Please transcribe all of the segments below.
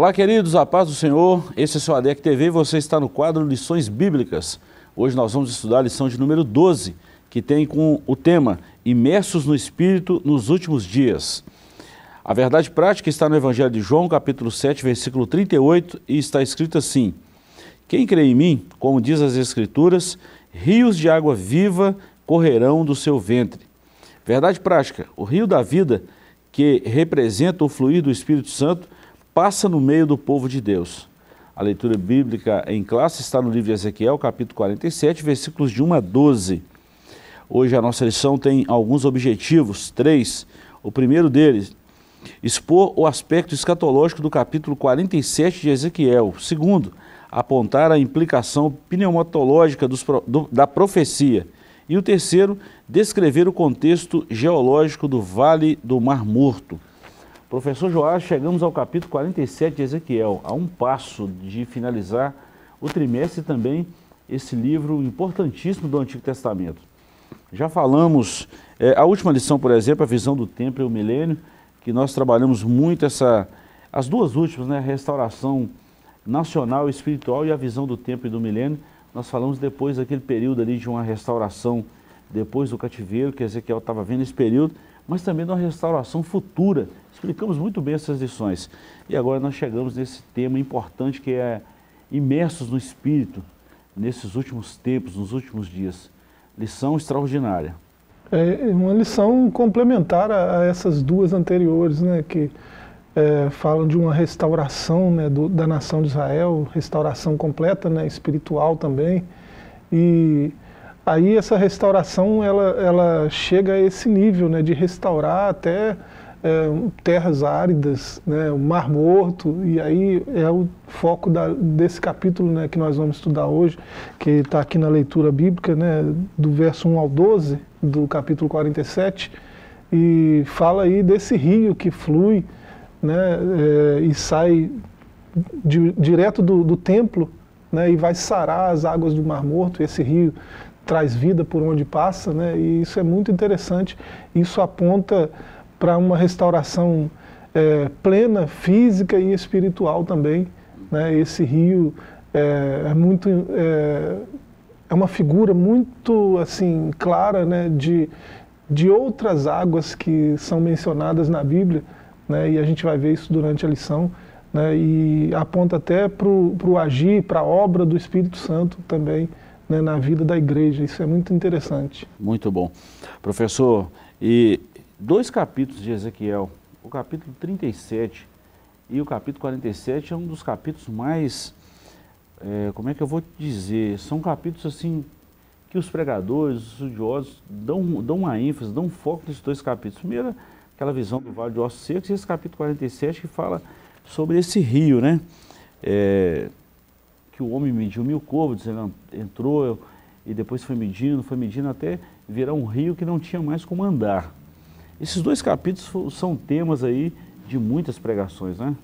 Olá, queridos, a paz do Senhor. Esse é o seu ADEC TV e você está no quadro Lições Bíblicas. Hoje nós vamos estudar a lição de número 12, que tem com o tema Imersos no Espírito nos últimos dias. A verdade prática está no Evangelho de João, capítulo 7, versículo 38, e está escrito assim: Quem crê em mim, como diz as Escrituras, rios de água viva correrão do seu ventre. Verdade prática: o rio da vida, que representa o fluir do Espírito Santo, passa no meio do povo de Deus. A leitura bíblica em classe está no livro de Ezequiel, capítulo 47, versículos de 1 a 12. Hoje a nossa lição tem alguns objetivos, três. O primeiro deles, expor o aspecto escatológico do capítulo 47 de Ezequiel. Segundo, apontar a implicação pneumatológica dos, do, da profecia. E o terceiro, descrever o contexto geológico do Vale do Mar Morto. Professor Joás, chegamos ao capítulo 47 de Ezequiel, a um passo de finalizar o trimestre também esse livro importantíssimo do Antigo Testamento. Já falamos, é, a última lição, por exemplo, a visão do templo e o milênio, que nós trabalhamos muito essa, as duas últimas, né, a restauração nacional e espiritual e a visão do templo e do milênio. Nós falamos depois daquele período ali de uma restauração depois do cativeiro, que Ezequiel estava vendo esse período, mas também de uma restauração futura. Explicamos muito bem essas lições. E agora nós chegamos nesse tema importante que é imersos no Espírito, nesses últimos tempos, nos últimos dias. Lição extraordinária. É uma lição complementar a, essas duas anteriores, né, que é, falam de uma restauração né, do, da nação de Israel, restauração completa, né, espiritual também. E aí essa restauração ela, ela chega a esse nível né, de restaurar até é, terras áridas, né, o Mar Morto, e aí é o foco da, desse capítulo né, que nós vamos estudar hoje, que está aqui na leitura bíblica, né, do verso 1 ao 12, do capítulo 47, e fala aí desse rio que flui né, é, e sai de, direto do, do templo né, e vai sarar as águas do Mar Morto, esse rio traz vida por onde passa, né, e isso é muito interessante, isso aponta para uma restauração é, plena, física e espiritual também. Né? Esse rio é, é muito é, é, uma figura muito assim clara né, de, de outras águas que são mencionadas na Bíblia, né, e a gente vai ver isso durante a lição, né, e aponta até para o agir, para a obra do Espírito Santo também né, na vida da igreja. Isso é muito interessante. Muito bom. Professor, e dois capítulos de Ezequiel, o capítulo 37 e o capítulo 47 é um dos capítulos mais, é, como é que eu vou dizer, são capítulos assim que os pregadores, os estudiosos dão, dão uma ênfase, dão um foco nesses dois capítulos. Primeiro, aquela visão do Vale de Ossos Secos e esse capítulo 47 que fala sobre esse rio, né? É, que o homem mediu mil côvados, ele entrou e depois foi medindo, foi medindo até virar um rio que não tinha mais como andar. Esses dois capítulos são temas aí de muitas pregações, né?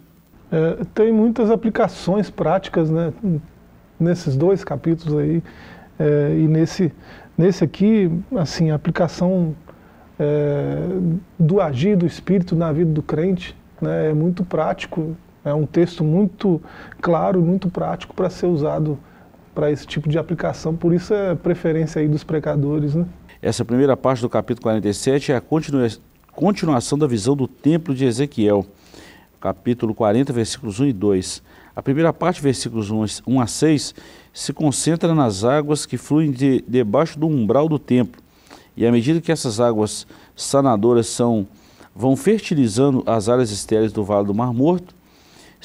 É, tem muitas aplicações práticas né, nesses dois capítulos aí. É, e nesse, nesse aqui, assim, a aplicação é, do agir do Espírito na vida do crente né, é muito prático. É um texto muito claro, muito prático para ser usado para esse tipo de aplicação. Por isso é preferência aí dos pregadores, né? Essa primeira parte do capítulo 47 é a continua continuação da visão do templo de Ezequiel, capítulo 40, versículos 1 e 2. A primeira parte, versículos 1 a 6, se concentra nas águas que fluem de, debaixo do umbral do templo. E à medida que essas águas sanadoras são, vão fertilizando as áreas estéreis do Vale do Mar Morto,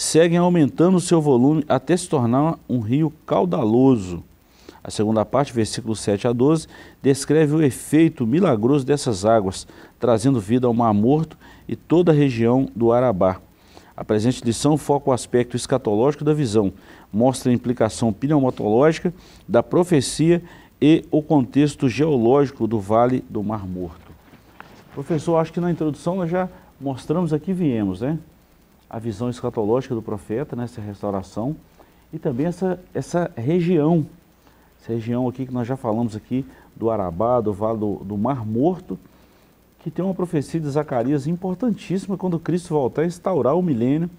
seguem aumentando o seu volume até se tornar um rio caudaloso a segunda parte, versículos 7 a 12, descreve o efeito milagroso dessas águas, trazendo vida ao Mar Morto e toda a região do Arabá. A presente lição foca o aspecto escatológico da visão, mostra a implicação pneumatológica da profecia e o contexto geológico do Vale do Mar Morto. Professor, acho que na introdução nós já mostramos aqui, viemos, né? A visão escatológica do profeta nessa restauração e também essa, essa região essa região aqui que nós já falamos aqui do Arabá, do Vale do, do Mar Morto, que tem uma profecia de Zacarias importantíssima quando Cristo voltar a instaurar o milênio,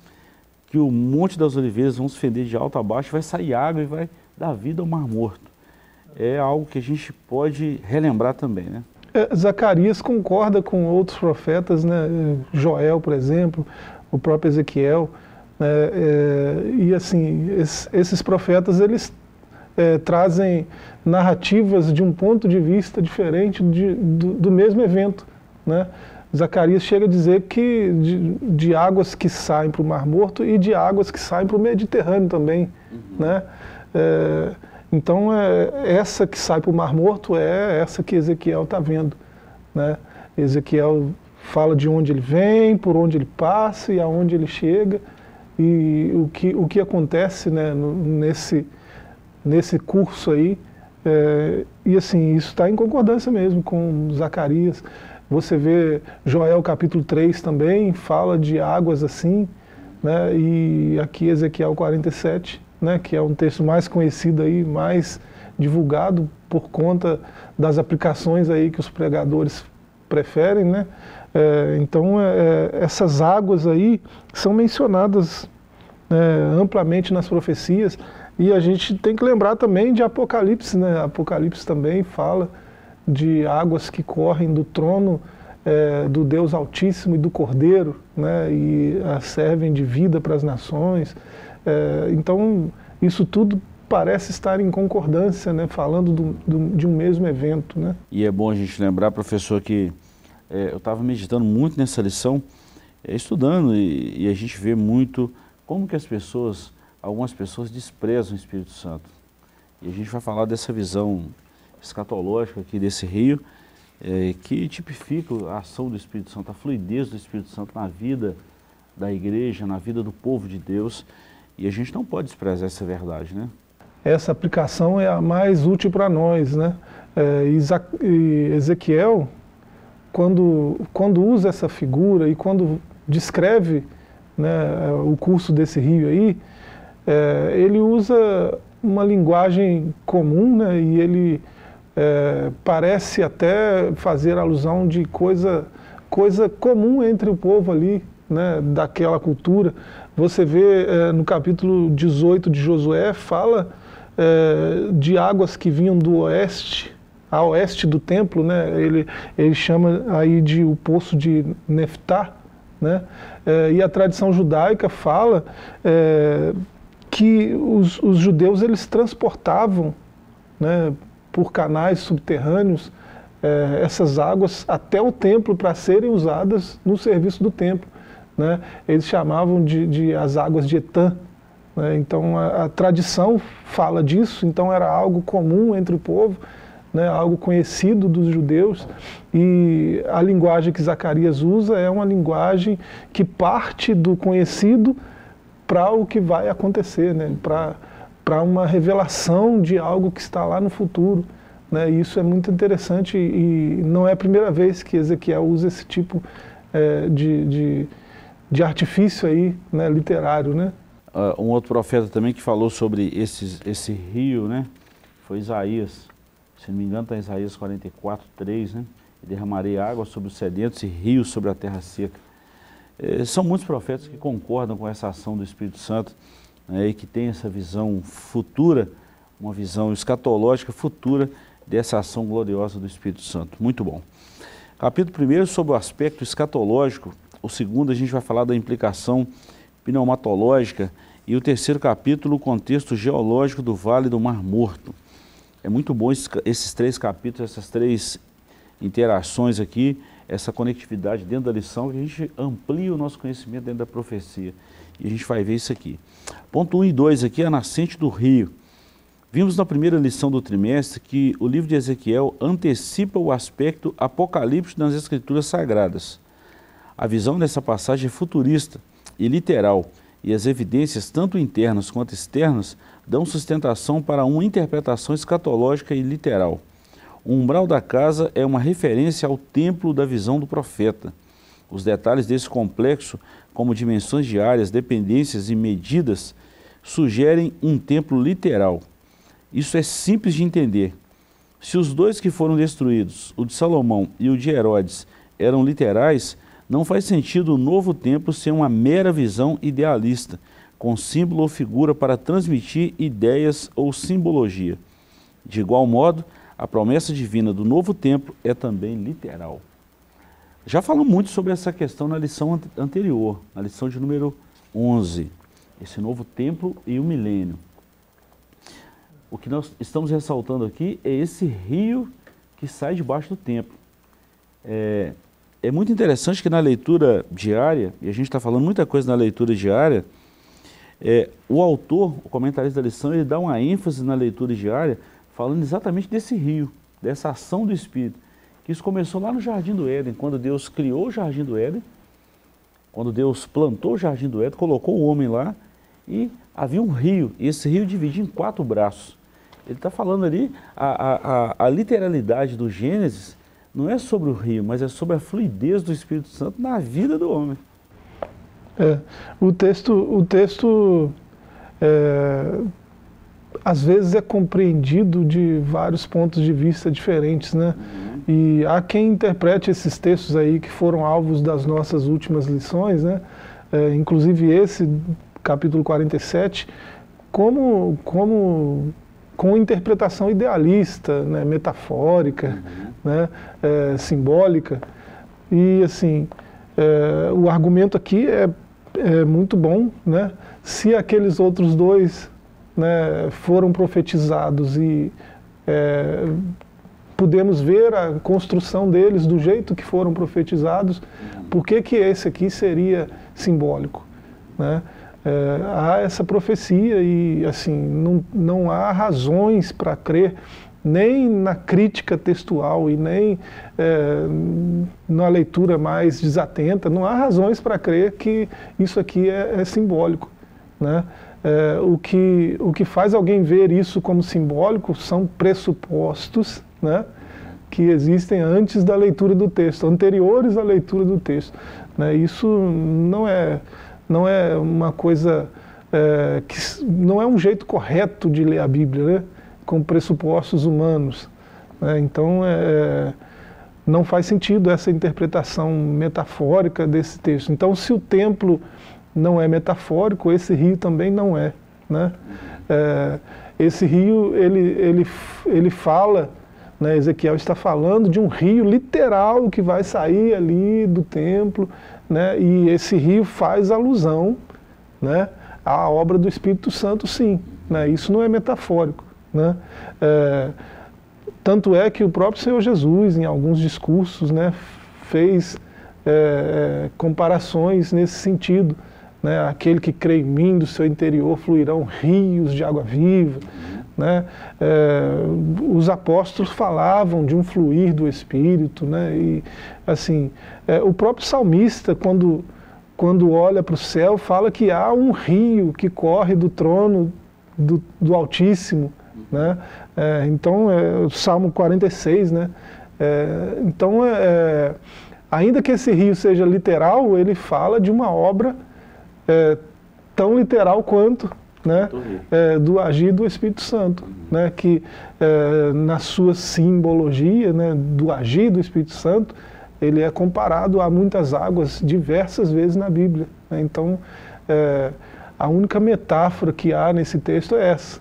que o Monte das Oliveiras vão se fender de alto a baixo, vai sair água e vai dar vida ao Mar Morto. É algo que a gente pode relembrar também, né? É, Zacarias concorda com outros profetas, né? Joel, por exemplo, o próprio Ezequiel. Né? É, e assim, esses, esses profetas, eles é, trazem narrativas de um ponto de vista diferente de, do, do, mesmo evento. Né? Zacarias chega a dizer que de, de águas que saem para o Mar Morto e de águas que saem para o Mediterrâneo também. Uhum. Né? É, então, é, essa que sai para o Mar Morto é essa que Ezequiel está vendo. Né? Ezequiel fala de onde ele vem, por onde ele passa e aonde ele chega. E o que, o que acontece né, nesse, nesse curso aí. É, e assim, isso está em concordância mesmo com Zacarias. Você vê Joel capítulo 3 também, fala de águas assim, né? e aqui Ezequiel 47, né? que é um texto mais conhecido aí, mais divulgado por conta das aplicações aí que os pregadores preferem, né? É, então é, é essas águas aí são mencionadas é, amplamente nas profecias e a gente tem que lembrar também de Apocalipse, né? Apocalipse também fala de águas que correm do trono é, do Deus Altíssimo e do Cordeiro, né, e servem de vida para as nações. É, então, isso tudo parece estar em concordância, né, falando do, do, de um mesmo evento. Né. E é bom a gente lembrar, professor, que é, eu estava meditando muito nessa lição, é, estudando, e, e a gente vê muito como que as pessoas, algumas pessoas desprezam o Espírito Santo. E a gente vai falar dessa visão escatológica aqui desse rio, é, que tipifica a ação do Espírito Santo, a fluidez do Espírito Santo na vida da igreja, na vida do povo de Deus. E a gente não pode desprezar essa verdade, né? Essa aplicação é a mais útil para nós, né? É, Ezequiel, quando, quando usa essa figura e quando descreve né, o curso desse rio aí, é, ele usa uma linguagem comum, né? E ele é, parece até fazer alusão de coisa, coisa comum entre o povo ali, né, daquela cultura. Você vê é, no capítulo 18 de Josué, fala é, de águas que vinham do oeste, a oeste do templo, né, ele, ele chama aí de o poço de Neftá, né, é, e a tradição judaica fala é, que os, os judeus eles transportavam né, por canais subterrâneos é, essas águas até o templo para serem usadas no serviço do templo. Né? Eles chamavam de, de as águas de Etã. Né? Então a, a, tradição fala disso, então era algo comum entre o povo, né? algo conhecido dos judeus. E a linguagem que Zacarias usa é uma linguagem que parte do conhecido para o que vai acontecer, né? para uma revelação de algo que está lá no futuro. Né? Isso é muito interessante e não é a primeira vez que Ezequiel usa esse tipo é, de, de, de, artifício aí, né, literário. Né? Uh, um outro profeta também que falou sobre esses, esse rio, né? foi Isaías. Se não me engano está em Isaías 44, 3, né? Derramarei água sobre os sedentos e rios sobre a terra seca. É, são muitos profetas que concordam com essa ação do Espírito Santo né, e que tem essa visão futura, uma visão escatológica futura dessa ação gloriosa do Espírito Santo. Muito bom. Capítulo 1 sobre o aspecto escatológico, o segundo a gente vai falar da implicação pneumatológica e o terceiro capítulo, o contexto geológico do Vale do Mar Morto. É muito bom esses, esses três capítulos, essas três interações aqui, essa conectividade dentro da lição, que a gente amplia o nosso conhecimento dentro da profecia. E a gente vai ver isso aqui. Ponto 1 um e 2 aqui, a nascente do rio. Vimos na primeira lição do trimestre que o livro de Ezequiel antecipa o aspecto apocalíptico das escrituras sagradas. A visão dessa passagem é futurista e literal, e as evidências, tanto internas quanto externas, dão sustentação para uma interpretação escatológica e literal. O umbral da casa é uma referência ao templo da visão do profeta. Os detalhes desse complexo, como dimensões de áreas, dependências e medidas, sugerem um templo literal. Isso é simples de entender. Se os dois que foram destruídos, o de Salomão e o de Herodes, eram literais, não faz sentido o novo templo ser uma mera visão idealista, com símbolo ou figura para transmitir ideias ou simbologia. De igual modo, a promessa divina do novo templo é também literal. Já falamos muito sobre essa questão na lição anterior, na lição de número 11, esse novo templo e o milênio. O que nós estamos ressaltando aqui é esse rio que sai debaixo do templo. É, é muito interessante que na leitura diária, e a gente está falando muita coisa na leitura diária, é, o autor, o comentarista da lição, ele dá uma ênfase na leitura diária, falando exatamente desse rio, dessa ação do Espírito. Que isso começou lá no Jardim do Éden, quando Deus criou o Jardim do Éden, quando Deus plantou o Jardim do Éden, colocou o homem lá, e havia um rio, e esse rio dividia em quatro braços. Ele está falando ali, a, a, a literalidade do Gênesis não é sobre o rio, mas é sobre a fluidez do Espírito Santo na vida do homem. É, o texto, o texto é, às vezes é compreendido de vários pontos de vista diferentes, né? Uhum. E há quem interprete esses textos aí que foram alvos das nossas últimas lições, né? É, inclusive esse, capítulo 47, como, como com interpretação idealista, né? metafórica, uhum. né? É, simbólica. E assim, é, o argumento aqui é é muito bom, né? Se aqueles outros dois né, foram profetizados e é, podemos ver a construção deles do jeito que foram profetizados, por que, que esse aqui seria simbólico? Né? É, há essa profecia e assim não, não há razões para crer nem na crítica textual e nem é, na leitura mais desatenta, não há razões para crer que isso aqui é, é simbólico. Né? É, o, que, o que faz alguém ver isso como simbólico são pressupostos né, que existem antes da leitura do texto, anteriores à leitura do texto. Né? Isso não é, não é uma coisa, é, que não é um jeito correto de ler a Bíblia, né? Com pressupostos humanos. Né? Então, é, não faz sentido essa interpretação metafórica desse texto. Então, se o templo não é metafórico, esse rio também não é. Né? É, esse rio, ele, ele, ele fala, né, Ezequiel está falando de um rio literal que vai sair ali do templo, né, e esse rio faz alusão né, à obra do Espírito Santo, sim. Né, isso não é metafórico. Né? É, tanto é que o próprio Senhor Jesus, em alguns discursos, né, fez é, é, comparações nesse sentido. Né? Aquele que crê em mim, do seu interior fluirão rios de água viva. Né? É, os apóstolos falavam de um fluir do Espírito. Né? E, assim, é, o próprio salmista, quando, quando olha para o céu, fala que há um rio que corre do trono do, do Altíssimo né? É, então, é, o Salmo 46, né? É, então, é, é, ainda que esse rio seja literal, ele fala de uma obra é, tão literal quanto né, do agir do Espírito Santo, uhum. né, que na sua simbologia né, do agir do Espírito Santo, ele é comparado a muitas águas diversas vezes na Bíblia. Né, então, a única metáfora que há nesse texto é essa,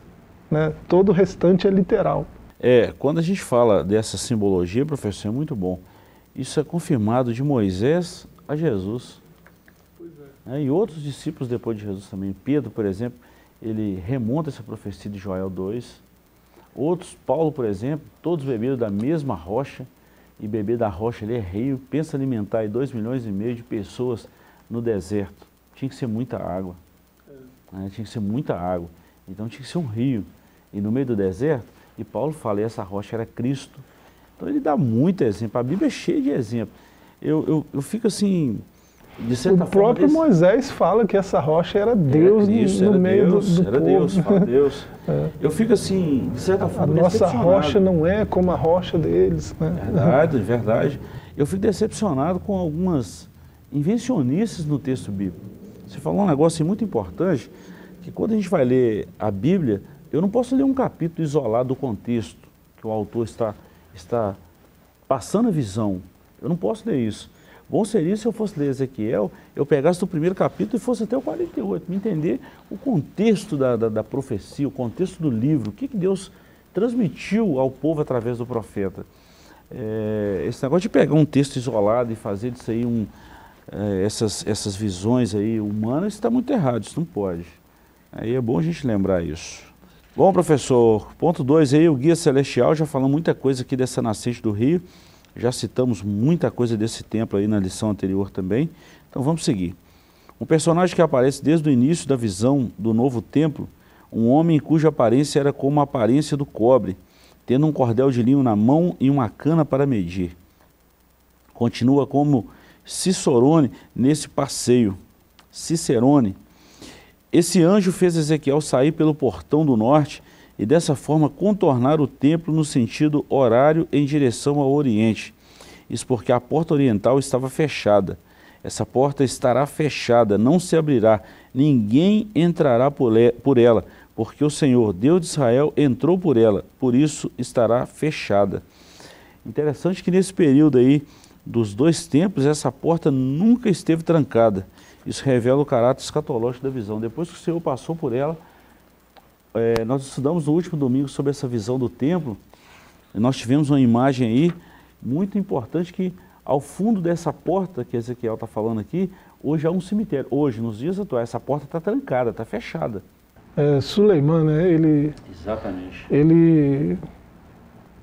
né? Todo o restante é literal. É, quando a gente fala dessa simbologia, professor, é muito bom. Isso é confirmado de Moisés a Jesus. Pois é. é. E outros discípulos depois de Jesus também. Pedro, por exemplo, ele remonta essa profecia de Joel 2. Outros, Paulo, por exemplo, todos beberam da mesma rocha, e beber da rocha ele é rio. Pensa alimentar aí 2 milhões e meio de pessoas no deserto. Tinha que ser muita água. É. Né? Tinha que ser muita água. Então tinha que ser um rio e no meio do deserto, e Paulo fala, e essa rocha era Cristo. Então ele dá muito exemplo, a Bíblia é cheia de exemplos. Eu, eu, eu fico assim, de certa o forma... O próprio desse... Moisés fala que essa rocha era Deus era Cristo, no, era meio Deus, do, do era povo. Deus, fala Deus. É. Eu fico assim, de certa forma, A nossa rocha não é como a rocha deles. Né? Verdade, verdade. Eu fico decepcionado com algumas invencionistas no texto bíblico. Você falou um negócio muito importante, que quando a gente vai ler a Bíblia, eu não posso ler um capítulo isolado do contexto que o autor está, está passando a visão. Eu não posso ler isso. Bom seria se eu fosse ler Ezequiel, eu pegasse o primeiro capítulo e fosse até o 48, me entender o contexto da, da, da profecia, o contexto do livro, o que, que Deus transmitiu ao povo através do profeta. É, esse negócio de pegar um texto isolado e fazer disso aí um, é, essas, essas visões aí humanas está muito errado, isso não pode. Aí é bom a gente lembrar isso. Bom, professor, ponto 2 aí, o Guia Celestial, já falou muita coisa aqui dessa nascente do Rio, já citamos muita coisa desse templo aí na lição anterior também, então vamos seguir. Um personagem que aparece desde o início da visão do novo templo, um homem cuja aparência era como a aparência do cobre, tendo um cordel de linho na mão e uma cana para medir. Continua como Cicerone nesse passeio. Cicerone. Esse anjo fez Ezequiel sair pelo portão do norte e dessa forma contornar o templo no sentido horário em direção ao oriente. Isso porque a porta oriental estava fechada. Essa porta estará fechada, não se abrirá, ninguém entrará por ela, porque o Senhor, Deus de Israel, entrou por ela, por isso estará fechada. Interessante que nesse período aí dos dois tempos, essa porta nunca esteve trancada. Isso revela o caráter escatológico da visão. Depois que o Senhor passou por ela, é, nós estudamos no último domingo sobre essa visão do templo, e nós tivemos uma imagem aí muito importante que ao fundo dessa porta que Ezequiel está falando aqui, hoje há um cemitério. Hoje, nos dias atuais, essa porta está trancada, está fechada é, Suleiman, né, ele, Exatamente. ele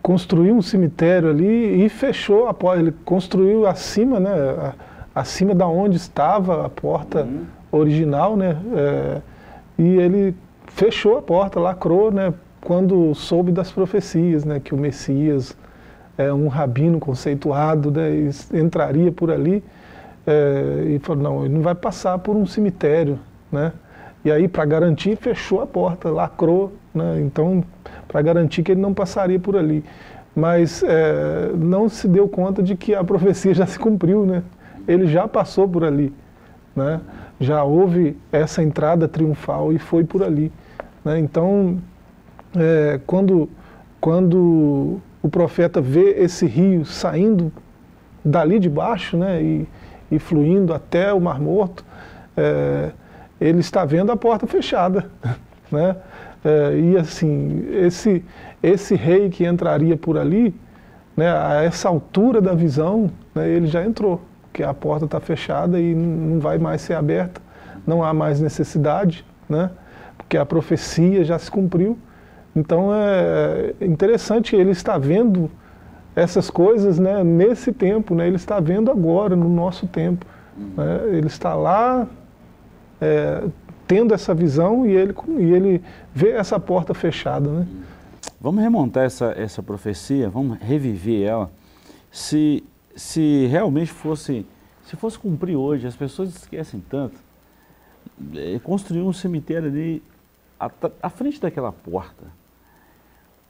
construiu um cemitério ali e fechou a porta. Ele construiu acima, né, acima da onde estava a porta uhum. original, né, é, e ele fechou a porta, lacrou, né, quando soube das profecias, né, que o Messias, é, um rabino conceituado, né, entraria por ali. É, e falou, não, ele não vai passar por um cemitério, né? E aí, para garantir, fechou a porta, lacrou, né? então, para garantir que ele não passaria por ali. Mas é, não se deu conta de que a profecia já se cumpriu, né? ele já passou por ali. Né? Já houve essa entrada triunfal e foi por ali. Né? Então, é, quando, quando o profeta vê esse rio saindo dali de baixo né? e, e fluindo até o Mar Morto, é, ele está vendo a porta fechada. Né? É, e assim, esse, esse rei que entraria por ali, né, a essa altura da visão, né, ele já entrou, porque a porta está fechada e não vai mais ser aberta, não há mais necessidade, né, porque a profecia já se cumpriu. Então é interessante, ele está vendo essas coisas né, nesse tempo, né, ele está vendo agora, no nosso tempo. Né, ele está lá é, tendo essa visão e ele, e ele vê essa porta fechada. Né? Vamos remontar essa, essa profecia, vamos reviver ela. Se, se realmente fosse, se fosse cumprir hoje, as pessoas esquecem tanto, é, construir um cemitério ali à, à frente daquela porta.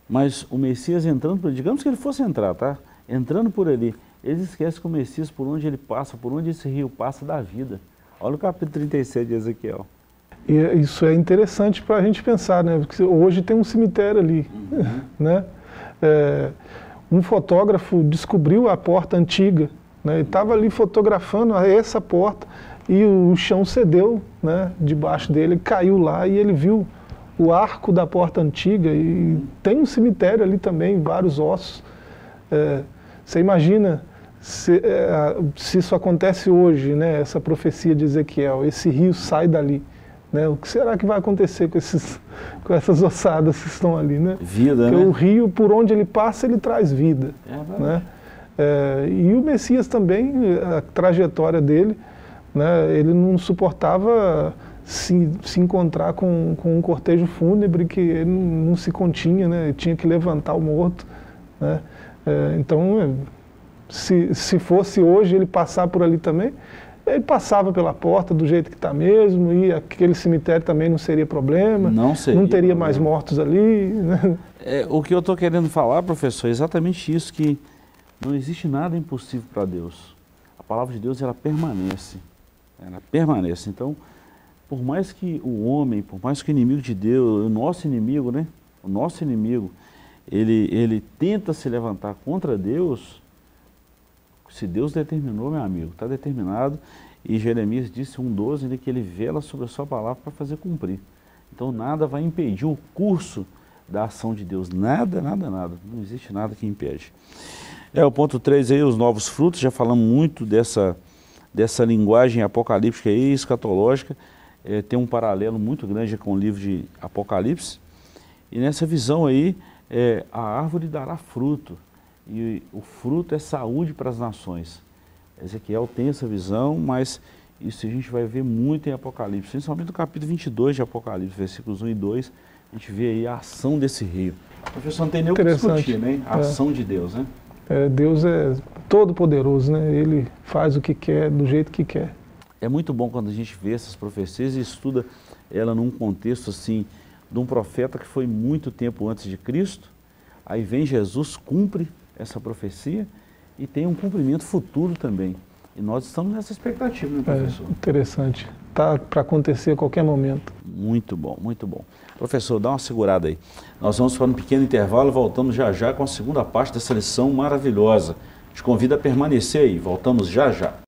Mas o Messias entrando, digamos que ele fosse entrar, tá? Entrando por ali, eles esquecem que o Messias, por onde ele passa, por onde esse rio passa, dá vida. Olha o capítulo 36 de Ezequiel. E isso é interessante para a gente pensar, né? Porque hoje tem um cemitério ali, uhum. né? É, um fotógrafo descobriu a porta antiga, né? estava ali fotografando essa porta e o chão cedeu, né? Debaixo dele, caiu lá e ele viu o arco da porta antiga e tem um cemitério ali também, vários ossos. É, você imagina se, é, se, isso acontece hoje, né, essa profecia de Ezequiel, esse rio sai dali, né, o que será que vai acontecer com, esses, com essas ossadas que estão ali? Né? Vida, Porque né? o rio, por onde ele passa, ele traz vida. É né? É, e o Messias também, a trajetória dele, né, ele não suportava se, se encontrar com, com um cortejo fúnebre que ele não, não se continha, né, tinha que levantar o morto. Né? É, então se, se fosse hoje ele passar por ali também, ele passava pela porta do jeito que está mesmo, e aquele cemitério também não seria problema, não, seria não teria problema. mais mortos ali. Né? É, o que eu estou querendo falar, professor, é exatamente isso, que não existe nada impossível para Deus. A palavra de Deus, ela permanece, ela permanece. Então, por mais que o homem, por mais que o inimigo de Deus, o nosso inimigo, né, o nosso inimigo, ele, ele tenta se levantar contra Deus, Se Deus determinou, meu amigo, está determinado. E Jeremias disse 1,12 né, que ele vela sobre a sua palavra para fazer cumprir. Então nada vai impedir o curso da ação de Deus. Nada, nada, nada. Não existe nada que impede. É o ponto 3 aí, os novos frutos. Já falamos muito dessa, dessa linguagem apocalíptica e escatológica. É, tem um paralelo muito grande com o livro de Apocalipse. E nessa visão aí, é, a árvore dará fruto. E o fruto é saúde para as nações. Ezequiel tem essa visão, mas isso a gente vai ver muito em Apocalipse, principalmente no capítulo 22 de Apocalipse, versículos 1 e 2, a gente vê aí a ação desse rio. Professor não tem nem o que discutir, né? A é. ação de Deus, né? É, Deus é todo poderoso, né? Ele faz o que quer, do jeito que quer. É muito bom quando a gente vê essas profecias e estuda ela num contexto assim, de um profeta que foi muito tempo antes de Cristo, aí vem Jesus, cumpre essa profecia e tem um cumprimento futuro também. E nós estamos nessa expectativa, né, professor? É, interessante. Está para acontecer a qualquer momento. Muito bom, muito bom. Professor, dá uma segurada aí. Nós vamos para um pequeno intervalo, voltamos já já com a segunda parte dessa lição maravilhosa. Te convido a permanecer aí, voltamos já já.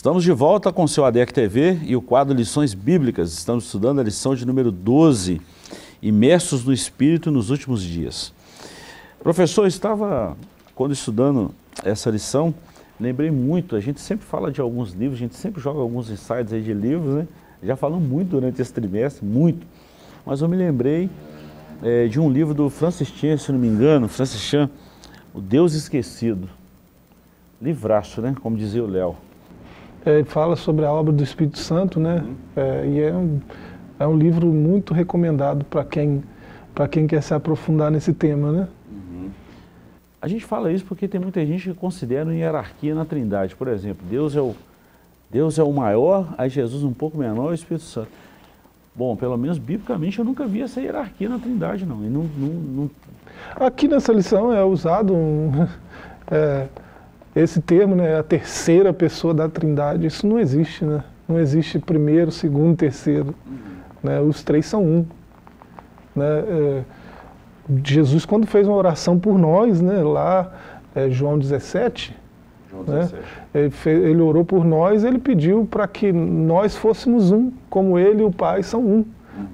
Estamos de volta com o seu ADEC TV e o quadro Lições Bíblicas. Estamos estudando a lição de número 12, Imersos no Espírito nos Últimos Dias. Professor, estava, quando estudando essa lição, lembrei muito, a gente sempre fala de alguns livros, a gente sempre joga alguns insights aí de livros, né? Já falamos muito durante esse trimestre, muito. Mas eu me lembrei é, de um livro do Francis Chan, se não me engano, Francis Chan, O Deus Esquecido. Livraço, né? Como dizia o Léo é, fala sobre a obra do Espírito Santo, né? Uhum. É, e é um, é um livro muito recomendado para quem, quem quer se aprofundar nesse tema, né? Uhum. A gente fala isso porque tem muita gente que considera uma hierarquia na trindade. Por exemplo, Deus é o, Deus é o maior, aí Jesus um pouco menor e o Espírito Santo. Bom, pelo menos biblicamente eu nunca vi essa hierarquia na trindade, não. E não, não, não... Aqui nessa lição é usado um... É, esse termo, né, a terceira pessoa da Trindade, isso não existe, né? Não existe primeiro, segundo, terceiro. Uhum. Né? Os três são um. Né? É, Jesus, quando fez uma oração por nós, né, lá, é, João 17, João 17. Né, ele, fez, ele, orou por nós, ele pediu para que nós fôssemos um, como ele e o Pai são um. Uhum.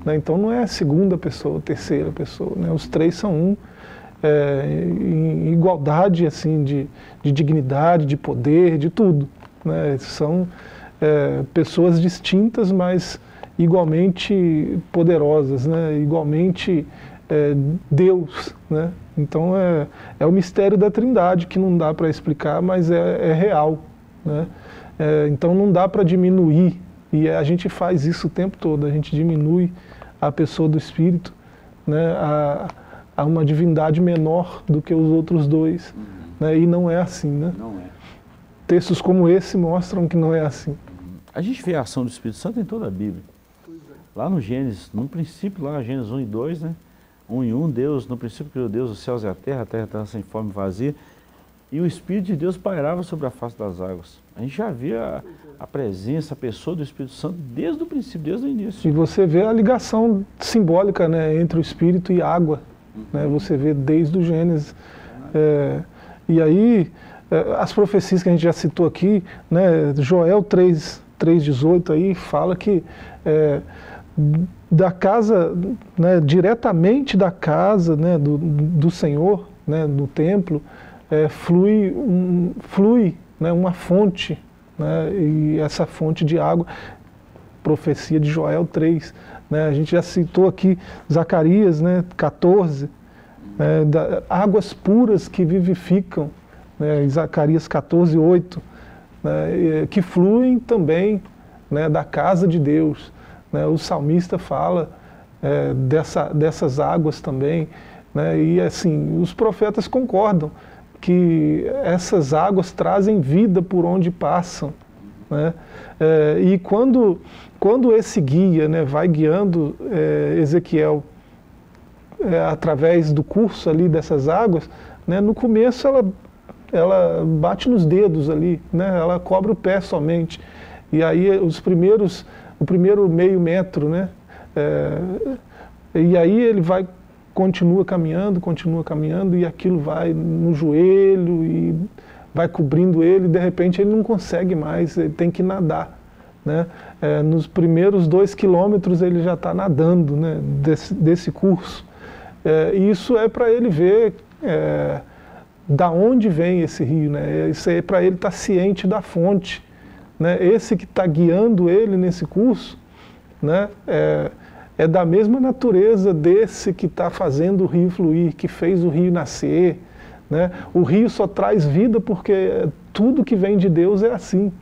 Né? Então não é a segunda pessoa, a terceira pessoa, né? os três são um é, em igualdade assim de, de, dignidade, de poder, de tudo. Né? São é, pessoas distintas, mas igualmente poderosas, né? igualmente é, Deus. Né? Então é, é o mistério da Trindade que não dá para explicar, mas é, é real. Né? É, então não dá para diminuir, e a gente faz isso o tempo todo, a gente diminui a pessoa do Espírito, né? a, a uma divindade menor do que os outros dois. Uhum. Né? E não é assim, né? Não é. Textos como esse mostram que não é assim. Uhum. A gente vê a ação do Espírito Santo em toda a Bíblia. É. Lá no Gênesis, no princípio, lá Gênesis 1 e 2, né? 1 e 1, Deus, no princípio criou Deus os céus e a terra, a terra estava sem forma e vazia, e o Espírito de Deus pairava sobre a face das águas. A gente já via a, a, presença, a pessoa do Espírito Santo desde o princípio, desde o início. E você vê a ligação simbólica né, entre o Espírito e a água né? Você vê desde o Gênesis. É, e aí, é, as profecias que a gente já citou aqui, né, Joel 3, 3,18 aí fala que é, da casa, né, diretamente da casa né, do, do Senhor, né, do templo, é, flui, um, flui né, uma fonte, né, e essa fonte de água, profecia de Joel 3, né? A gente já citou aqui Zacarias né, 14, né, da, águas puras que vivificam, né, Zacarias 14, 8. né, que fluem também né, da casa de Deus. Né? O salmista fala é, dessa, dessas águas também, né, e assim, os profetas concordam que essas águas trazem vida por onde passam. Né? É, e quando, quando esse guia né, vai guiando é, Ezequiel é, através do curso ali dessas águas, né, no começo ela, ela bate nos dedos ali, né, ela cobre o pé somente. E aí os primeiros, o primeiro meio metro, né, é, e aí ele vai continua caminhando, continua caminhando e aquilo vai no joelho e vai cobrindo ele, e de repente ele não consegue mais, ele tem que nadar. Né? É, nos primeiros dois quilômetros ele já está nadando né, desse, desse curso. É, isso é para ele ver é, da onde vem esse rio, né? Isso é para ele estar tá ciente da fonte. Né? Esse que está guiando ele nesse curso, né? É, é da mesma natureza desse que está fazendo o rio fluir, que fez o rio nascer. Né? O rio só traz vida porque tudo que vem de Deus é assim.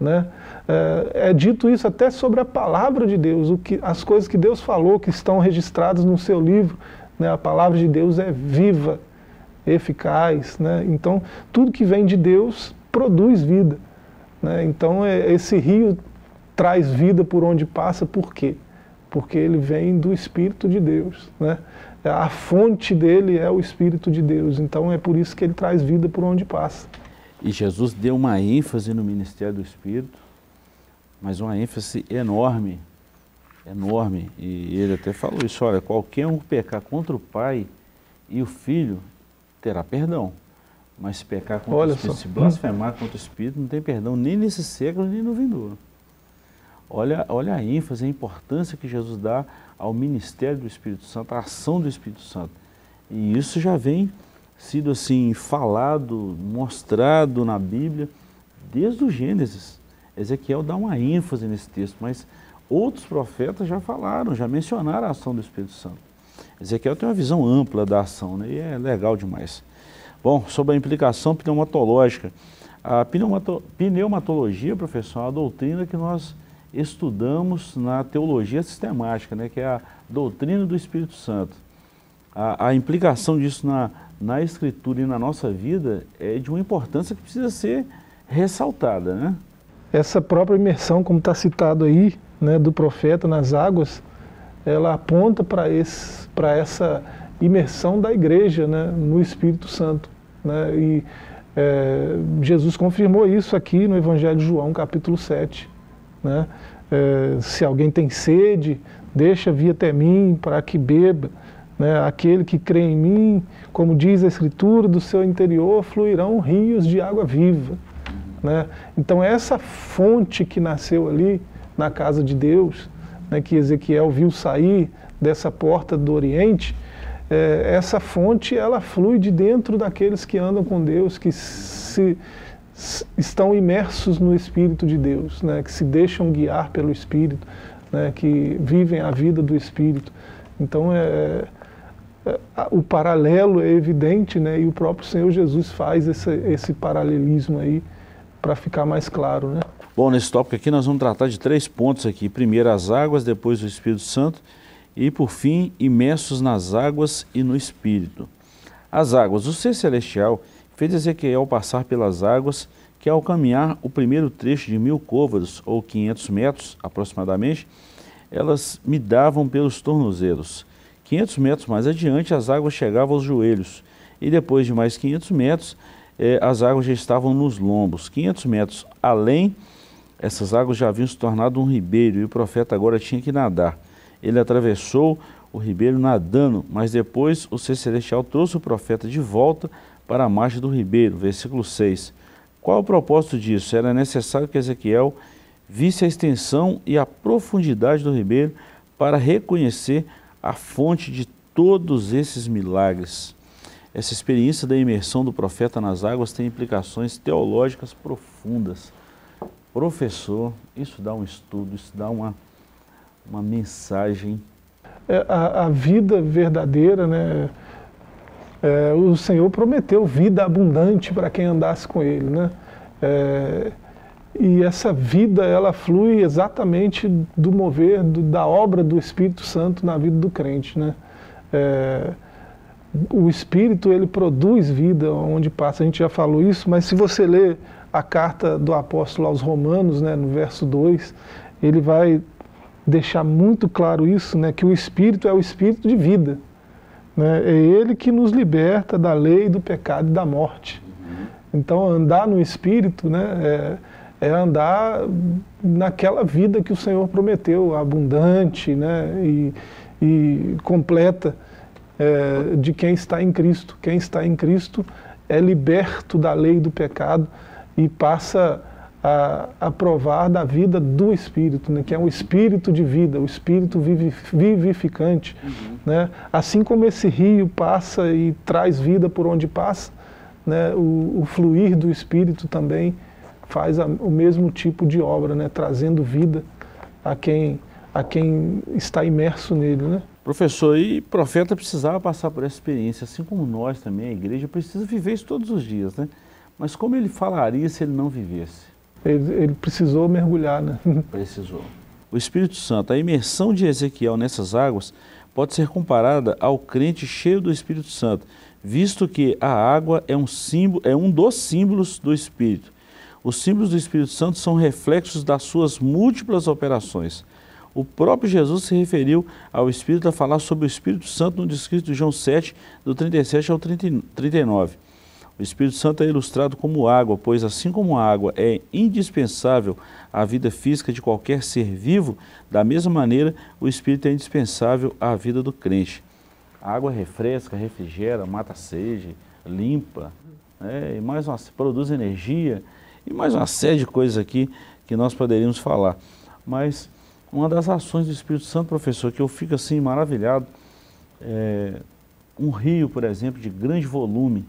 Né? É, é, dito isso até sobre a palavra de Deus, o que, as coisas que Deus falou, que estão registradas no seu livro. Né? A palavra de Deus é viva, eficaz. Né? Então, tudo que vem de Deus produz vida. Né? Então, é, esse rio traz vida por onde passa, por quê? Porque ele vem do Espírito de Deus. Né? A fonte dele é o Espírito de Deus. Então, é por isso que ele traz vida por onde passa. E Jesus deu uma ênfase no ministério do Espírito, mas uma ênfase enorme enorme. E ele até falou isso, olha, qualquer um pecar contra o pai e o filho terá perdão. Mas se pecar contra olha o Espírito, só. se blasfemar contra o Espírito, não tem perdão nem nesse século, nem no vindouro. Olha, olha a ênfase, a importância que Jesus dá ao ministério do Espírito Santo, à ação do Espírito Santo. E isso já vem sido assim falado, mostrado na Bíblia desde o Gênesis. Ezequiel dá uma ênfase nesse texto, mas Outros profetas já falaram, já mencionaram a ação do Espírito Santo. Ezequiel tem uma visão ampla da ação, né? e é legal demais. Bom, sobre a implicação pneumatológica. A pneumato pneumatologia, professor, é uma doutrina que nós estudamos na teologia sistemática, né? que é a doutrina do Espírito Santo. A, a implicação disso na, na Escritura e na nossa vida é de uma importância que precisa ser ressaltada. Né? Essa própria imersão, como está citado aí, né, do profeta nas águas, ela aponta para essa imersão da igreja né, no Espírito Santo. Né, e é, Jesus confirmou isso aqui no Evangelho de João, capítulo 7. Né, é, se alguém tem sede, deixa vir até mim para que beba. Né, aquele que crê em mim, como diz a Escritura, do seu interior fluirão rios de água viva. Né? Então, essa fonte que nasceu ali, na casa de Deus, né, que Ezequiel viu sair dessa porta do Oriente, é, essa fonte ela flui de dentro daqueles que andam com Deus, que se, se estão imersos no Espírito de Deus, né, que se deixam guiar pelo Espírito, né, que vivem a vida do Espírito. Então é, é, o paralelo é evidente, né, e o próprio Senhor Jesus faz esse, esse paralelismo aí para ficar mais claro, né? Bom, nesse tópico aqui nós vamos tratar de três pontos aqui. Primeiro as águas, depois o Espírito Santo e por fim imersos nas águas e no Espírito. As águas, o ser celestial fez Ezequiel passar pelas águas que ao caminhar o primeiro trecho de mil côvados, ou 500 metros aproximadamente, elas me davam pelos tornozelos. 500 metros mais adiante as águas chegavam aos joelhos e depois de mais 500 metros eh, as águas já estavam nos lombos. 500 metros além essas águas já haviam se tornado um ribeiro e o profeta agora tinha que nadar. Ele atravessou o ribeiro nadando, mas depois o ser celestial trouxe o profeta de volta para a margem do ribeiro. Versículo 6. Qual o propósito disso? Era necessário que Ezequiel visse a extensão e a profundidade do ribeiro para reconhecer a fonte de todos esses milagres. Essa experiência da imersão do profeta nas águas tem implicações teológicas profundas professor, isso dá um estudo, isso dá uma, uma mensagem. É, a, a, vida verdadeira, né? É, o Senhor prometeu vida abundante para quem andasse com Ele, né? É, e essa vida ela flui exatamente do mover do, da obra do Espírito Santo na vida do crente, né? É, o Espírito ele produz vida onde passa. A gente já falou isso, mas se você ler a carta do apóstolo aos Romanos, né, no verso 2, ele vai deixar muito claro isso, né, que o Espírito é o Espírito de vida. Né? É ele que nos liberta da lei, do pecado e da morte. Então, andar no Espírito né, é, é andar naquela vida que o Senhor prometeu, abundante né, e, e completa é, de quem está em Cristo. Quem está em Cristo é liberto da lei do pecado e passa a, a provar da vida do Espírito, né, que é um Espírito de vida, o Espírito vivificante. Uhum. Né? Assim como esse rio passa e traz vida por onde passa, né, o, o fluir do Espírito também faz a, o mesmo tipo de obra, né, trazendo vida a quem, a quem está imerso nele. Né? Professor, e profeta precisava passar por essa experiência, assim como nós também, a igreja precisa viver isso todos os dias, né? Mas como ele falaria se ele não vivesse? Ele, ele precisou mergulhar, né? Precisou. O Espírito Santo, a imersão de Ezequiel nessas águas pode ser comparada ao crente cheio do Espírito Santo, visto que a água é um, símbolo, é um dos símbolos do Espírito. Os símbolos do Espírito Santo são reflexos das suas múltiplas operações. O próprio Jesus se referiu ao Espírito a falar sobre o Espírito Santo no descrito de João 7, do 37 ao 30, 39. O Espírito Santo é ilustrado como água, pois assim como a água é indispensável à vida física de qualquer ser vivo, da mesma maneira o Espírito é indispensável à vida do crente. A água refresca, refrigera, mata a sede, limpa, né, e mais uma, produz energia e mais uma série de coisas aqui que nós poderíamos falar. Mas uma das ações do Espírito Santo, professor, que eu fico assim maravilhado, é um rio, por exemplo, de grande volume,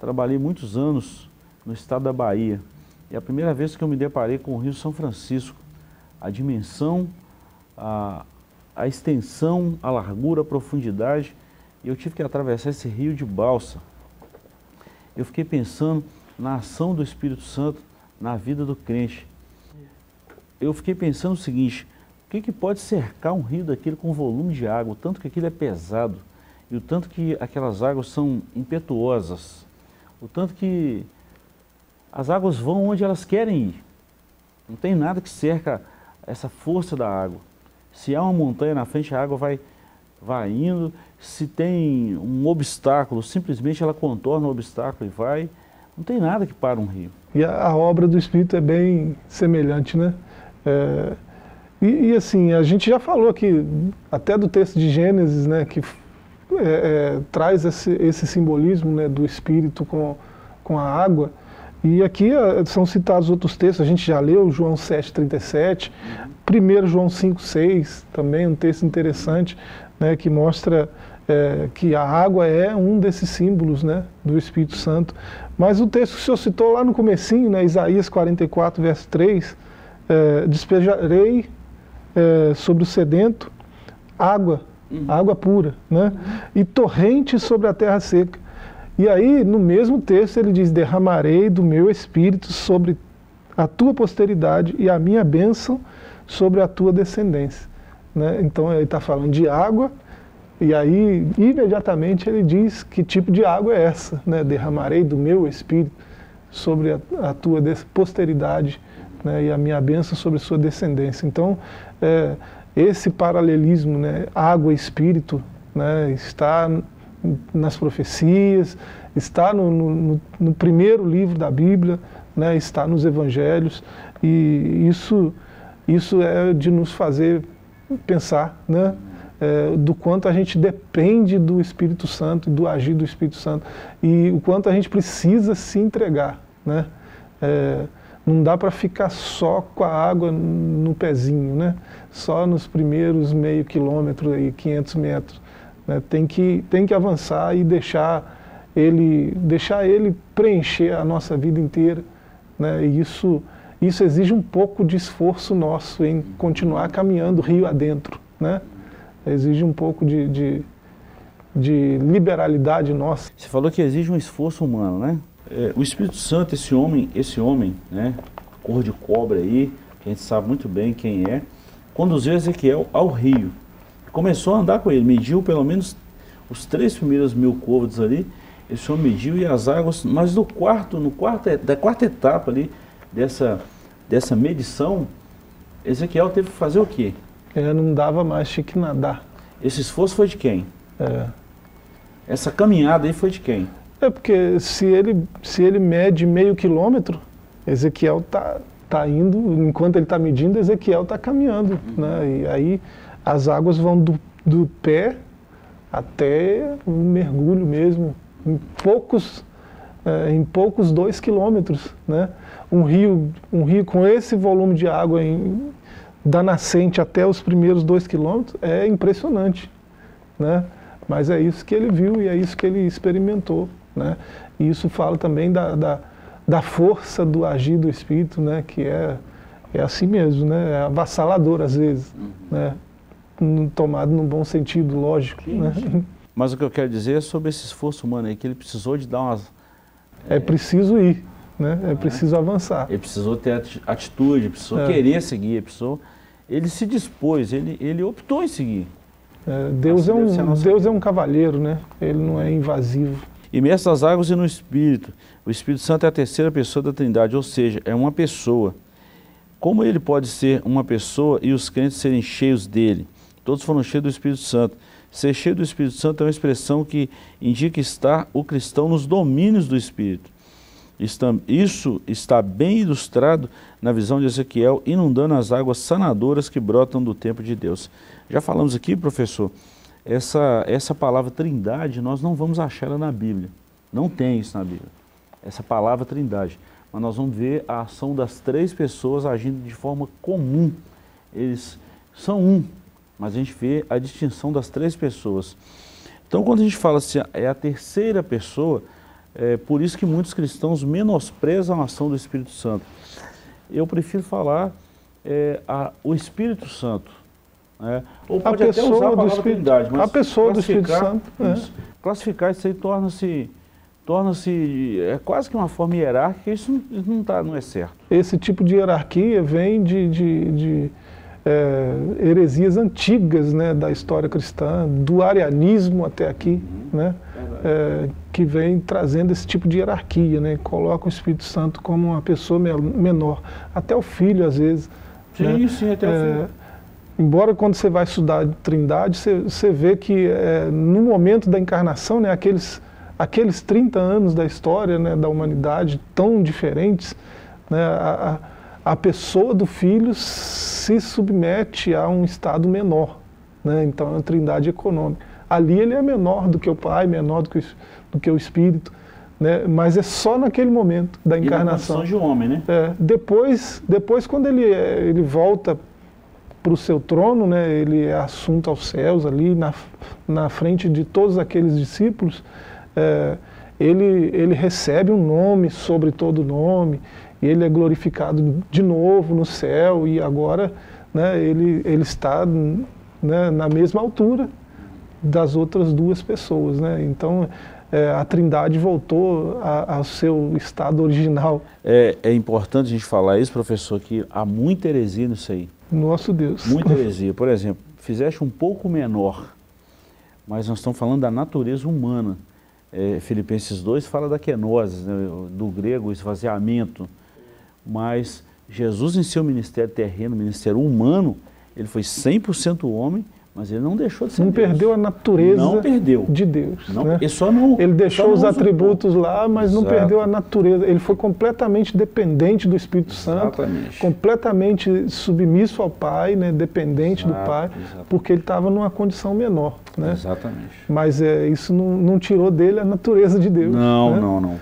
Trabalhei muitos anos no estado da Bahia. E a primeira vez que eu me deparei com o Rio São Francisco, a dimensão, a, a extensão, a largura, a profundidade, eu tive que atravessar esse rio de balsa. Eu fiquei pensando na ação do Espírito Santo na vida do crente. Eu fiquei pensando o seguinte, o que, que pode cercar um rio daquele com volume de água, o tanto que aquilo é pesado e o tanto que aquelas águas são impetuosas. O tanto que as águas vão onde elas querem ir. Não tem nada que cerca essa força da água. Se há uma montanha na frente, a água vai, vai indo. Se tem um obstáculo, simplesmente ela contorna o obstáculo e vai. Não tem nada que para um rio. E a, obra do Espírito é bem semelhante, né? É, e, e, assim, a gente já falou aqui, até do texto de Gênesis, né, que é, é, traz esse, esse, simbolismo né, do espírito com, com a água. E aqui é, são citados outros textos, a gente já leu João 7,37, 1 João 5,6, também um texto interessante, né, que mostra é, que a água é um desses símbolos né, do Espírito Santo. Mas o texto que o senhor citou lá no comecinho, né, Isaías 44, verso 3, é, despejarei é, sobre o sedento água uhum. água pura, né? Uhum. E torrente sobre a terra seca. E aí, no mesmo texto, ele diz: Derramarei do meu espírito sobre a tua posteridade e a minha bênção sobre a tua descendência. Né? Então, ele está falando de água, e aí, imediatamente, ele diz que tipo de água é essa: né? Derramarei do meu espírito sobre a, a tua posteridade né? e a minha bênção sobre sua descendência. Então, é, esse paralelismo, né, água e espírito, né, está nas profecias, está no, no, no, primeiro livro da Bíblia, né, está nos evangelhos, e isso, isso é de nos fazer pensar né, é, do quanto a gente depende do Espírito Santo, do agir do Espírito Santo, e o quanto a gente precisa se entregar. Né? É, não dá para ficar só com a água no pezinho, né? Só nos primeiros meio quilômetro e 500 metros. Né? Tem, que, tem que avançar e deixar ele, deixar ele preencher a nossa vida inteira. Né? E isso, isso exige um pouco de esforço nosso em continuar caminhando rio adentro. Né? Exige um pouco de, de, de liberalidade nossa. Você falou que exige um esforço humano, né? É, o Espírito Santo, esse homem, esse homem, né, cor de cobre aí, que a gente sabe muito bem quem é, conduziu Ezequiel ao rio. Começou a andar com ele, mediu pelo menos os três primeiros mil côvados ali, o Senhor mediu e as águas, mas no quarto, no quarto, da quarta etapa ali, dessa, dessa medição, Ezequiel teve que fazer o quê? É, não dava mais, tinha que nadar. Esse esforço foi de quem? É. Essa caminhada aí foi de quem? É porque se ele, se ele mede meio quilômetro, Ezequiel está tá indo, enquanto ele está medindo, Ezequiel está caminhando. Uhum. Né? E aí as águas vão do, do pé até o mergulho mesmo, em poucos, é, em poucos dois quilômetros. Né? Um, rio, um rio com esse volume de água em, da nascente até os primeiros dois quilômetros é impressionante. Né? Mas é isso que ele viu e é isso que ele experimentou. Né? E isso fala também da, da, da força do agir do Espírito, né? que é, é assim mesmo, né? é avassalador às vezes, uhum. né? tomado num bom sentido, lógico. Né? Mas o que eu quero dizer é sobre esse esforço humano aí, que ele precisou de dar umas... É, é preciso ir, né? é preciso avançar. Ele precisou ter atitude, precisou é. querer seguir, precisou... Ele se dispôs, ele, ele optou em seguir. É, Deus, é um, Deus é um cavalheiro, né? Ele não é invasivo. Imerso nas águas e no Espírito. O Espírito Santo é a terceira pessoa da Trindade, ou seja, é uma pessoa. Como ele pode ser uma pessoa e os crentes serem cheios dele? Todos foram cheios do Espírito Santo. Ser cheio do Espírito Santo é uma expressão que indica estar o cristão nos domínios do Espírito. Isso está bem ilustrado na visão de Ezequiel, inundando as águas sanadoras que brotam do tempo de Deus. Já falamos aqui, professor, essa, essa palavra trindade, nós não vamos achar ela na Bíblia. Não tem isso na Bíblia. Essa palavra trindade. Mas nós vamos ver a ação das três pessoas agindo de forma comum. Eles são um, mas a gente vê a distinção das três pessoas. Então, quando a gente fala assim, é a terceira pessoa, é por isso que muitos cristãos menosprezam a ação do Espírito Santo. Eu prefiro falar é, a, o Espírito Santo. É, ou pode a até usar a palavra Trindade, mas a pessoa do Espírito Santo. Isso, é. Classificar isso aí torna-se torna-se é quase que uma forma hierárquica, isso não, não, tá, não é certo. Esse tipo de hierarquia vem de, de, de é, heresias antigas né, da história cristã, do arianismo até aqui, uhum, né, é, que vem trazendo esse tipo de hierarquia, né, coloca o Espírito Santo como uma pessoa menor, até o filho às vezes. Sim, né, sim, até o é, filho. Embora quando você vai estudar Trindade, você, você vê que é, no momento da encarnação, né, aqueles, aqueles 30 anos da história né, da humanidade tão diferentes, né, a, a, a pessoa do filho se submete a um estado menor. Né, então é uma trindade econômica. Ali ele é menor do que o pai, menor do que, do que o espírito. Né, mas é só naquele momento da encarnação. E de homem, né? É, depois, depois, quando ele, ele volta para o seu trono, né, ele é assunto aos céus ali, na, na frente de todos aqueles discípulos, é, ele, ele recebe um nome sobre todo nome, e ele é glorificado de novo no céu, e agora né, ele, ele está né, na mesma altura das outras duas pessoas. Né? Então, é, a trindade voltou ao seu estado original. É, é importante a gente falar isso, professor, que há muita heresia nisso aí. Nosso Deus. Muita heresia. Por exemplo, fizeste um pouco menor, mas nós estamos falando da natureza humana. É, Filipenses 2 fala da kenosis, né, do grego, esvaziamento. Mas Jesus, em seu ministério terreno, ministério humano, ele foi 100% homem mas ele não deixou de ser Não Deus. perdeu a natureza não perdeu. de Deus. Não, né? ele, só não, ele deixou os atributos lá, mas Exato. não perdeu a natureza. Ele foi completamente dependente do Espírito Exatamente. Santo, completamente submisso ao Pai, né? dependente Exato, do Pai, exatamente. porque ele estava numa condição menor. Né? Exatamente. Mas é, isso não, não, tirou dele a natureza de Deus. Não, né? não, não.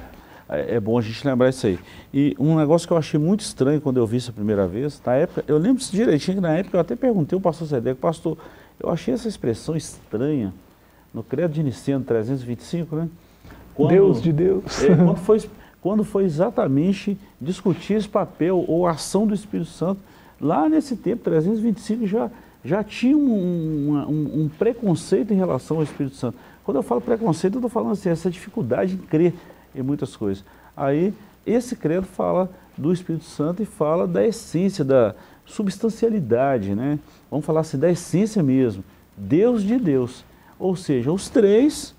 É, é bom a gente lembrar isso aí. E um negócio que eu achei muito estranho quando eu vi isso a primeira vez, na época, eu lembro direitinho que na época eu até perguntei ao pastor Zedeco, pastor, eu achei essa expressão estranha no Credo de Niceno 325, né? Quando, Deus de Deus. É, quando, foi, quando foi exatamente discutir esse papel ou ação do Espírito Santo, lá nesse tempo, 325, já, já tinha um, um, um preconceito em relação ao Espírito Santo. Quando eu falo preconceito, eu estou falando assim, essa dificuldade em crer em muitas coisas. Aí esse credo fala do Espírito Santo e fala da essência, da substancialidade, né? Vamos falar assim, da essência mesmo. Deus de Deus. Ou seja, os três,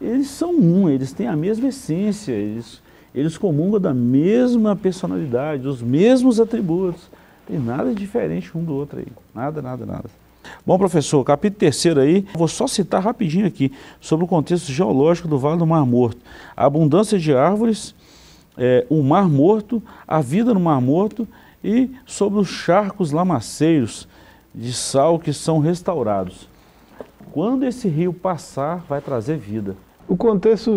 eles são um, eles têm a mesma essência, eles, eles comungam da mesma personalidade, os mesmos atributos. Tem nada diferente um do outro aí. Nada, nada, nada. Bom, professor, capítulo terceiro aí, vou só citar rapidinho aqui, sobre o contexto geológico do Vale do Mar Morto. A abundância de árvores, é, o Mar Morto, a vida no Mar Morto e sobre os charcos lamaceiros de sal que são restaurados. Quando esse rio passar, vai trazer vida. O contexto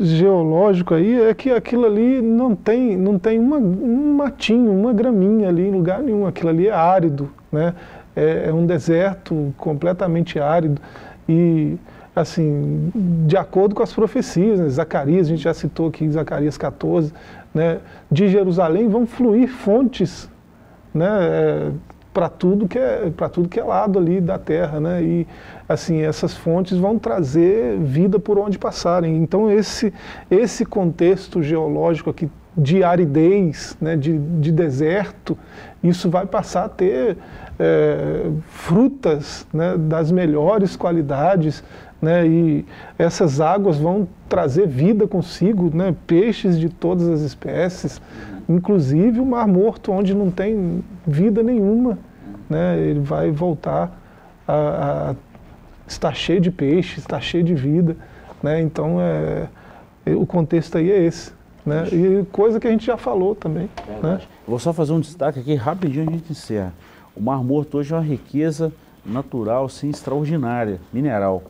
geológico aí é que aquilo ali não tem, não tem uma, um matinho, uma graminha ali em lugar nenhum. Aquilo ali é árido, né? é, é um deserto completamente árido. E, assim, de acordo com as profecias, né? Zacarias, a gente já citou aqui em Zacarias 14, né? de Jerusalém vão fluir fontes né? É, para tudo que é para tudo que é lado ali da terra, né? E assim essas fontes vão trazer vida por onde passarem. Então esse esse contexto geológico aqui de aridez, né? de, de deserto, isso vai passar a ter é, frutas né? das melhores qualidades, né? E essas águas vão trazer vida consigo, né? Peixes de todas as espécies, inclusive o Mar Morto, onde não tem vida nenhuma, né, ele vai voltar a, a estar cheio de peixe, estar cheio de vida. Né, então, é, é, o contexto aí é esse. Né, e coisa que a gente já falou também. Né? Vou só fazer um destaque aqui, rapidinho a gente encerra. O Mar Morto hoje é uma riqueza natural, sim, extraordinária, mineral.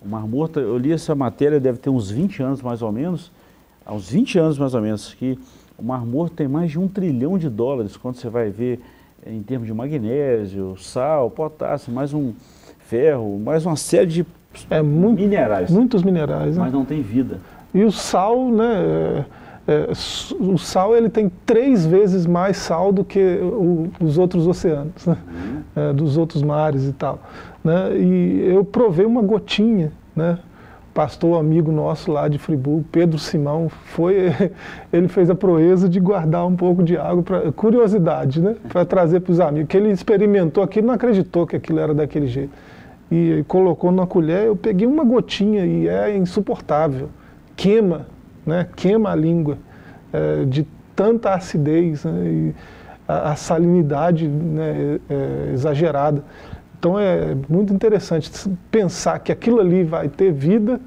O Mar Morto, eu li essa matéria, deve ter uns 20 anos mais ou menos, há uns 20 anos mais ou menos, que o Mar Morto tem mais de um trilhão de dólares, quando você vai ver em termos de magnésio, sal, potássio, mais um ferro, mais uma série de é, muito, minerais. Muitos minerais. Mas né? não tem vida. E o sal, né? É, é o sal ele tem três vezes mais sal do que o, os outros oceanos, né? é, dos outros mares e tal. Né? E eu provei uma gotinha, né? pastor amigo nosso lá de Friburgo, Pedro Simão, foi, ele fez a proeza de guardar um pouco de água, pra, curiosidade, né, para trazer para os amigos, que ele experimentou aquilo, não acreditou que aquilo era daquele jeito. E colocou numa colher, eu peguei uma gotinha e é insuportável, queima, né, queima a língua, é, de tanta acidez né, e a, a salinidade né, é, exagerada. Então é muito interessante pensar que aquilo ali vai ter vida,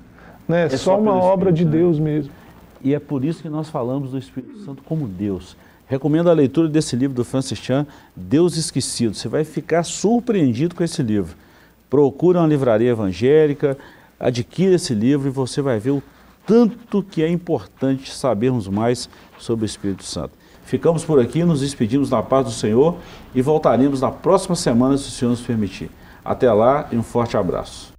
né? é só, só uma obra Espírito, de? Deus mesmo. E é por isso que nós falamos do Espírito Santo como Deus. Recomendo a leitura desse livro do Francis Chan, Deus Esquecido. Você vai ficar surpreendido com esse livro. Procura uma livraria evangélica, adquira esse livro e você vai ver o tanto que é importante sabermos mais sobre o Espírito Santo. Ficamos por aqui, nos despedimos na paz do Senhor e voltaremos na próxima semana, se o Senhor nos permitir. Até lá e um forte abraço.